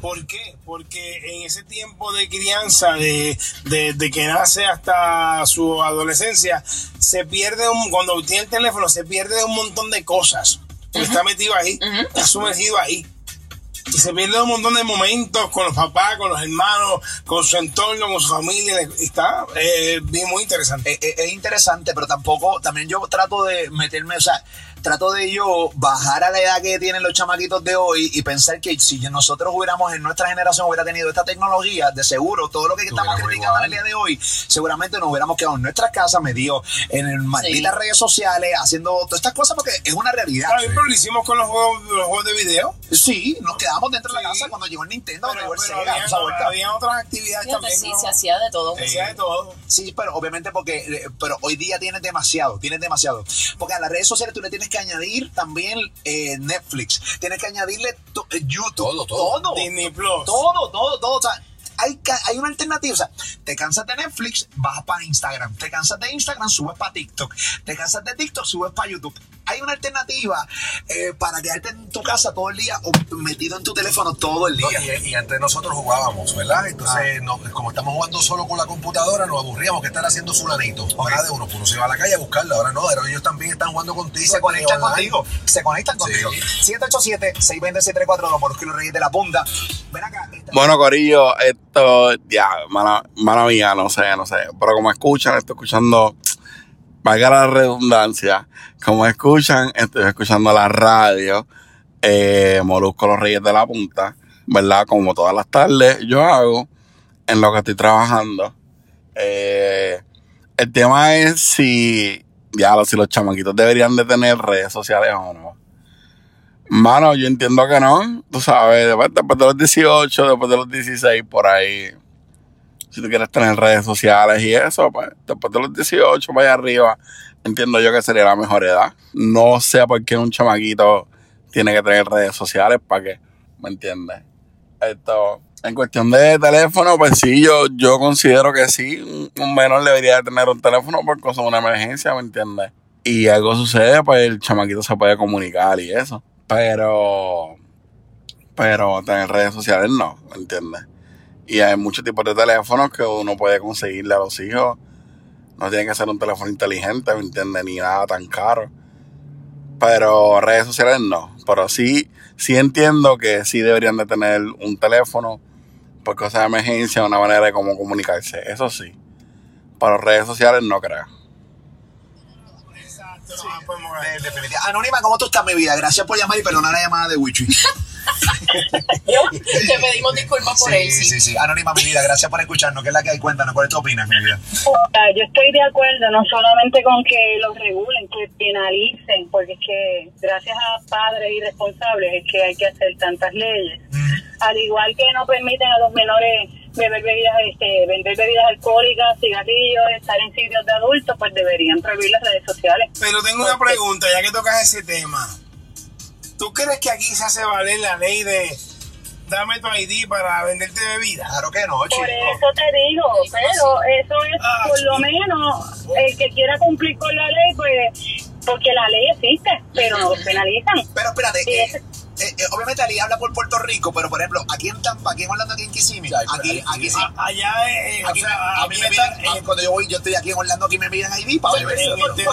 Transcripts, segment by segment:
¿Por qué? Porque en ese tiempo de crianza, de, de, de que nace hasta su adolescencia, se pierde un, cuando tiene el teléfono, se pierde un montón de cosas. Está metido ahí, está sumergido ahí. Y se pierde un montón de momentos con los papás, con los hermanos, con su entorno, con su familia. y Está eh, bien muy interesante. Eh, eh, es interesante, pero tampoco, también yo trato de meterme, o sea, trato de yo bajar a la edad que tienen los chamaquitos de hoy y pensar que si nosotros hubiéramos en nuestra generación hubiera tenido esta tecnología, de seguro todo lo que estamos criticando en el día de hoy, seguramente nos hubiéramos quedado en nuestras casas, metidos en malditas redes sociales, haciendo todas estas cosas porque es una realidad. Está bien, pero lo hicimos con los juegos, los juegos de video. Sí, nos quedamos dentro de la Sí. casa cuando llegó el Nintendo, cuando Pero, llegó el pero Sega, había, esa vuelta. había otras actividades Fíjate, también. sí, ¿no? se hacía de todo. Se hacía de todo. Sí, pero obviamente porque, eh, pero hoy día tienes demasiado, tienes demasiado. Porque a las redes sociales tú le tienes que añadir también eh, Netflix, tienes que añadirle to- eh, YouTube, Todo, todo. Disney Plus. todo, todo, todo. O sea, hay, hay una alternativa. O sea, te cansas de Netflix, vas para Instagram. Te cansas de Instagram, subes para TikTok. Te cansas de TikTok, subes para YouTube. Hay una alternativa eh, para quedarte en tu casa todo el día o metido en tu teléfono todo el No, día. y, y antes nosotros jugábamos, ¿verdad? Entonces, Ah. no- como estamos jugando solo con la computadora, nos aburríamos que estar haciendo fulanito. Ahora de uno, pues uno se va a la calle a buscarla. Ahora no, ahora ellos también están jugando contigo. Y se conectan online. contigo. Se conectan Sí. contigo. 787-620-6342 por los kilos reyes de la punta. Ven acá. esta- Bueno, Corillo, esto, ya, mala, mala mía, no sé, no sé. Pero como escuchan, estoy escuchando, valga la redundancia, como escuchan, estoy escuchando la radio, eh, Molusco Los Reyes de la Punta, ¿verdad? Como todas las tardes yo hago en lo que estoy trabajando. Eh, el tema es si, ya, si los chamaquitos deberían de tener redes sociales o no. Mano, yo entiendo que no. Tú sabes, después, de los 18, después de los 16, por ahí. Si tú quieres tener redes sociales y eso, pues después de los 18, para allá arriba, entiendo yo que sería la mejor edad. No sé por qué un chamaquito tiene que tener redes sociales, ¿para qué? ¿Me entiendes? Esto, en cuestión de teléfono, pues sí, yo, yo considero que sí, un, menor debería de tener un teléfono por cosa de una emergencia, ¿me entiendes? Y algo sucede, pues el chamaquito se puede comunicar y eso. Pero, pero tener redes sociales no, ¿me entiendes? Y hay muchos tipos de teléfonos que uno puede conseguirle a los hijos. No tiene que ser un teléfono inteligente, ¿me entiendes? Ni nada tan caro. Pero redes sociales no. Pero sí, sí entiendo que sí deberían de tener un teléfono por cosas de emergencia, una manera de cómo comunicarse. Eso sí. Pero redes sociales no creo. Exacto, no, podemos ver. Eh, definitiva. Anónima, ¿cómo tú estás, mi vida? Gracias por llamar y perdonar la llamada de Wichi. Te pedimos disculpas por él, sí. sí, sí. Anónima, mi vida, gracias por escucharnos. ¿Qué es la que hay? Cuéntanos, ¿cuál es tu opinas, mi vida? Ah, Yo estoy de acuerdo, no solamente con que los regulen, que penalicen, porque es que gracias a padres irresponsables es que hay que hacer tantas leyes. Al igual que no permiten a los menores beber bebidas, este, vender bebidas alcohólicas, cigarrillos, estar en sitios de adultos, pues deberían prohibir las redes sociales. Pero tengo una pregunta, ya que tocas ese tema. ¿Tú crees que aquí se hace valer la ley de dame tu ID para venderte bebida? Claro que no, chico. Por eso te digo, pero eso es Ah, por lo menos el que quiera cumplir con la ley, pues porque la ley existe, pero no penalizan. Pero espérate, Sí, eh, eh, eh, obviamente Ali habla por Puerto Rico, pero por ejemplo, aquí en Tampa, aquí en Orlando, aquí en Kissimmee, aquí, aquí sí. A- Allá, eh, Aquí, o sea, a mí me está, piden, eh, cuando yo voy, yo estoy aquí en Orlando, aquí me piden ID para el territorio de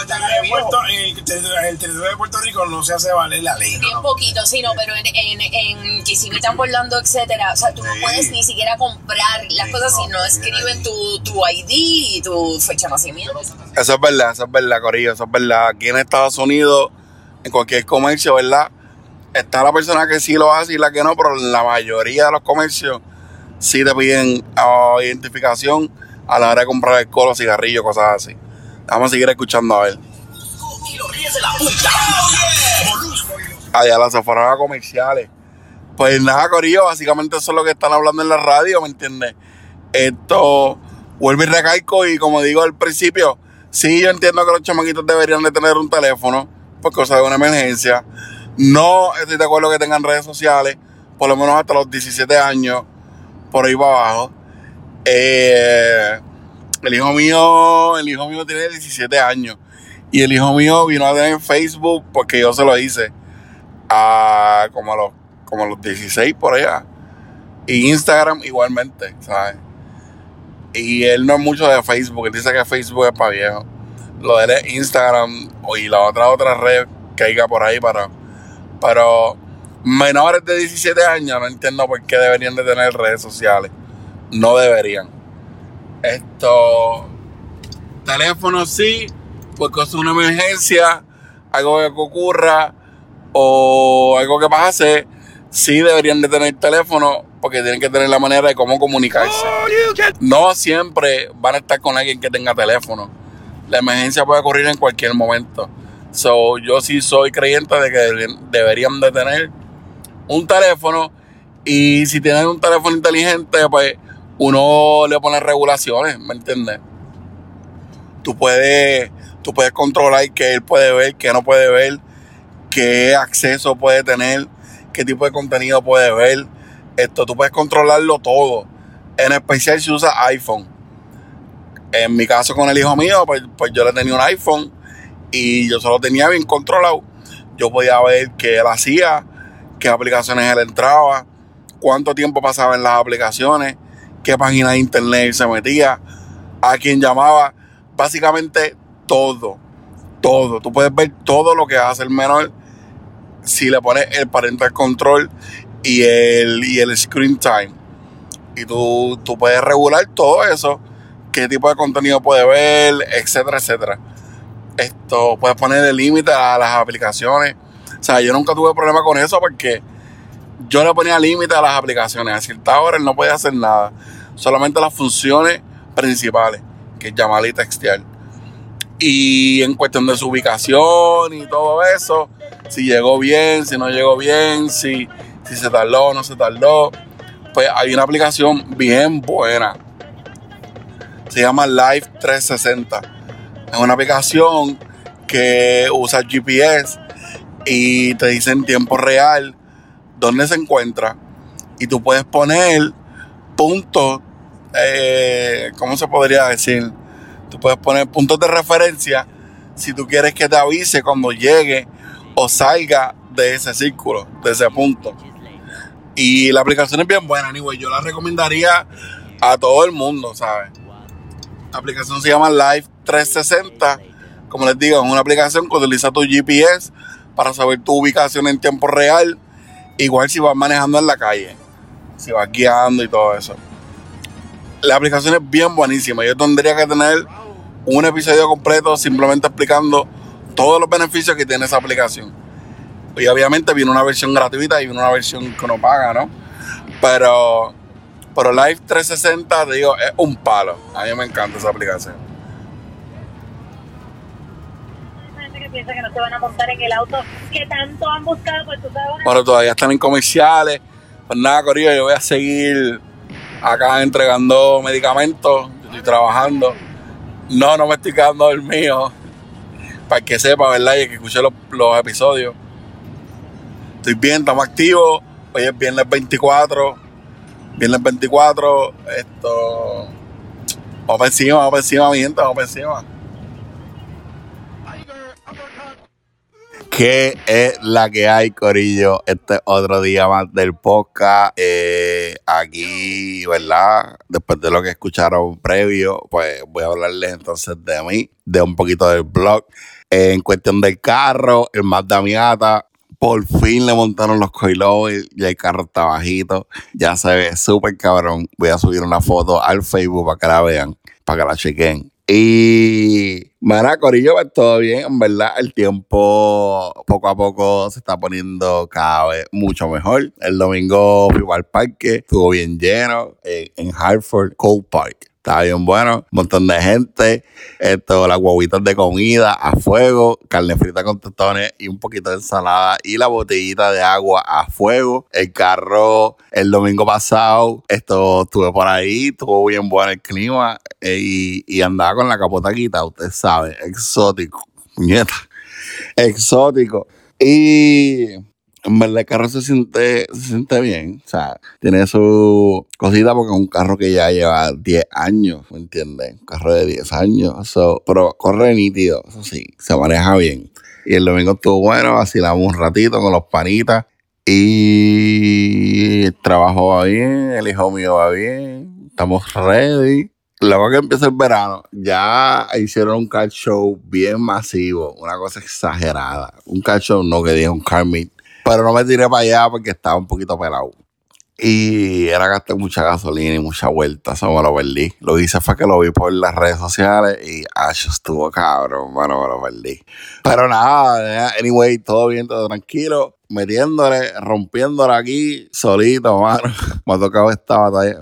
Puerto- en el territorio- en el territorio de Puerto Rico no se hace valer la ley. Bien poquito, sí, no, pero en, en, en Kissimmee, Orlando, etcétera, o sea, tú no puedes ni siquiera comprar las Sí, cosas no, si no escriben tu, tu ID y tu fecha de nacimiento. Eso es verdad, eso es verdad, Corillo, eso es verdad. Aquí en Estados Unidos, en cualquier comercio, ¿verdad? Está la persona que sí lo hace y la que no, pero la mayoría de los comercios sí te piden ah, identificación a la hora de comprar alcohol o cigarrillos, cosas así. Vamos a seguir escuchando a ver. Allá las afueras comerciales. Pues nada, Corillo, básicamente eso es lo que están hablando en la radio, ¿me entiendes? Esto vuelve y recalco y como digo al principio, sí yo entiendo que los chamaquitos deberían de tener un teléfono por cosa de una emergencia. No estoy de acuerdo que tengan redes sociales, por lo menos hasta los 17 años, por ahí para abajo. Eh, el hijo mío, el hijo mío tiene 17 años y el hijo mío vino a tener Facebook porque yo se lo hice a como a los, como a los 16 por allá. Y Instagram igualmente, ¿sabes? Y él no es mucho de Facebook, él dice que Facebook es para viejo. Lo de él es Instagram y la otra otra red que haya por ahí para... Pero menores de 17 años no entiendo por qué deberían de tener redes sociales. No deberían. Esto... Teléfono sí, porque es una emergencia, algo que ocurra o algo que pase, sí deberían de tener teléfono porque tienen que tener la manera de cómo comunicarse. No siempre van a estar con alguien que tenga teléfono. La emergencia puede ocurrir en cualquier momento. So, yo sí soy creyente de que deberían- de tener un teléfono y si tienen un teléfono inteligente, pues uno le pone regulaciones, ¿me entiendes? Tú puedes, tú puedes controlar qué él puede ver, qué no puede ver, qué acceso puede tener, qué tipo de contenido puede ver. Esto tú puedes controlarlo todo. En especial si usas iPhone. En mi caso con el hijo mío, pues, pues yo le tenía un iPhone y yo solo tenía bien controlado. Yo podía ver qué él hacía, qué aplicaciones él entraba, cuánto tiempo pasaba en las aplicaciones, qué página de internet se metía, a quién llamaba, básicamente todo, todo. Tú puedes ver todo lo que hace el menor si le pones el parental control y el, y el screen time. Y tú, tú puedes regular todo eso, qué tipo de contenido puede ver, etcétera, etcétera. Esto, puedes poner el límite a las aplicaciones. O sea, yo nunca tuve problema con eso porque yo le ponía límite a las aplicaciones. A cierta hora él no podía hacer nada. Solamente las funciones principales, que es llamar y textear. Y en cuestión de su ubicación y todo eso, si llegó bien, si no llegó bien, si, si se tardó o no se tardó, pues hay una aplicación bien buena. Se llama Live 360. Es una aplicación que usa GPS y te dice en tiempo real dónde se encuentra. Y tú puedes poner puntos, eh, ¿cómo se podría decir? Tú puedes poner puntos de referencia si tú quieres que te avise cuando llegue o salga de ese círculo, de ese punto. Y la aplicación es bien buena, anyway. Yo la recomendaría a todo el mundo, ¿sabes? La aplicación se llama Live 360. Como les digo, es una aplicación que utiliza tu GPS para saber tu ubicación en tiempo real. Igual si vas manejando en la calle, si vas guiando y todo eso. La aplicación es bien buenísima. Yo tendría que tener un episodio completo simplemente explicando todos los beneficios que tiene esa aplicación. Y obviamente viene una versión gratuita y viene una versión que uno paga, ¿no? Pero, pero Live 360, te digo, es un palo. A mí me encanta esa aplicación. gente que piensa que no se van a montar en el auto que tanto han buscado, pues tú sabes. Bueno, todavía están en comerciales. Pues nada, Corillo, yo voy a seguir acá entregando medicamentos. Yo estoy trabajando. No, no me estoy quedando dormido. Para que sepa, ¿verdad? Y que escuche los, los episodios. Estoy bien, estamos activos. Hoy es viernes 24. Viernes 24. Esto. Vamos encima, vamos encima, encima. ¿Qué es la que hay, Corillo? Este es otro día más del podcast. Eh, aquí, ¿verdad? Después de lo que escucharon previo, pues voy a hablarles entonces de mí, de un poquito del blog. En cuestión del carro, el Mazda Miata, por fin le montaron los coilovers y el carro está bajito. Ya se ve súper cabrón. Voy a subir una foto al Facebook para que la vean, para que la chequen. Y, mira, Corillo, pues todo bien, en verdad, el tiempo poco a poco se está poniendo cada vez mucho mejor. El domingo fui al parque, estuvo bien lleno eh, en Hartford, Cold Park. Estaba bien bueno, un montón de gente, esto, las guaguitas de comida a fuego, carne frita con tostones y un poquito de ensalada y la botellita de agua a fuego. El carro el domingo pasado, esto estuve por ahí, estuvo bien bueno el clima eh, y, y andaba con la capota quitada, usted sabe, exótico, nieta, exótico. Y en verdad el carro se siente, se siente bien. O sea, tiene su cosita porque es un carro que ya lleva 10 años, ¿me entiendes? Un carro de 10 años. So, pero corre nítido, eso sí, se maneja bien. Y el domingo estuvo bueno, vacilamos un ratito con los panitas. Y el trabajo va bien, el hijo mío va bien, estamos ready. Luego que empieza el verano, ya hicieron un car show bien masivo, una cosa exagerada. Un car show, no que diga un car pero no me tiré para allá porque estaba un poquito pelado. Y era gasté mucha gasolina y mucha vuelta, eso me lo perdí. Lo hice fue que lo vi por las redes sociales y ah, yo estuvo cabrón, bueno, me lo perdí. Pero nada, anyway, todo bien, todo tranquilo. Metiéndole, rompiéndole aquí, solito, mano. Me ha tocado esta batalla.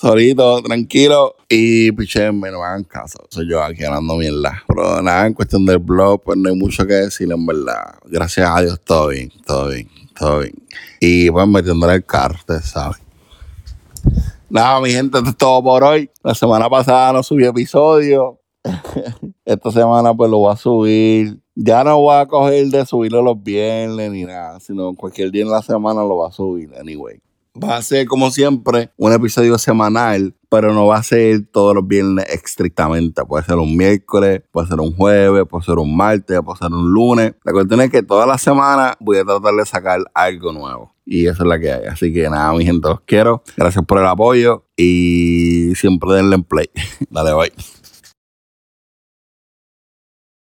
Solito, tranquilo. Y pichenme, no me hagan caso. Soy yo aquí hablando mierda. Pero nada, en cuestión del blog, pues no hay mucho que decir, en verdad. Gracias a Dios, todo bien, todo bien, todo bien. Y pues metiéndole el carro, ustedes saben. Nada, mi gente, esto es todo por hoy. La semana pasada no subí episodio. Esta semana pues lo voy a subir. Ya no voy a coger de subirlo los viernes ni nada, sino cualquier día en la semana lo voy a subir, anyway. Va a ser como siempre un episodio semanal, pero no va a ser todos los viernes estrictamente. Puede ser un miércoles, puede ser un jueves, puede ser un martes, puede ser un lunes. La cuestión es que toda la semana voy a tratar de sacar algo nuevo. Y eso es la que hay. Así que nada, mi gente, los quiero. Gracias por el apoyo y siempre denle en play. Dale, bye.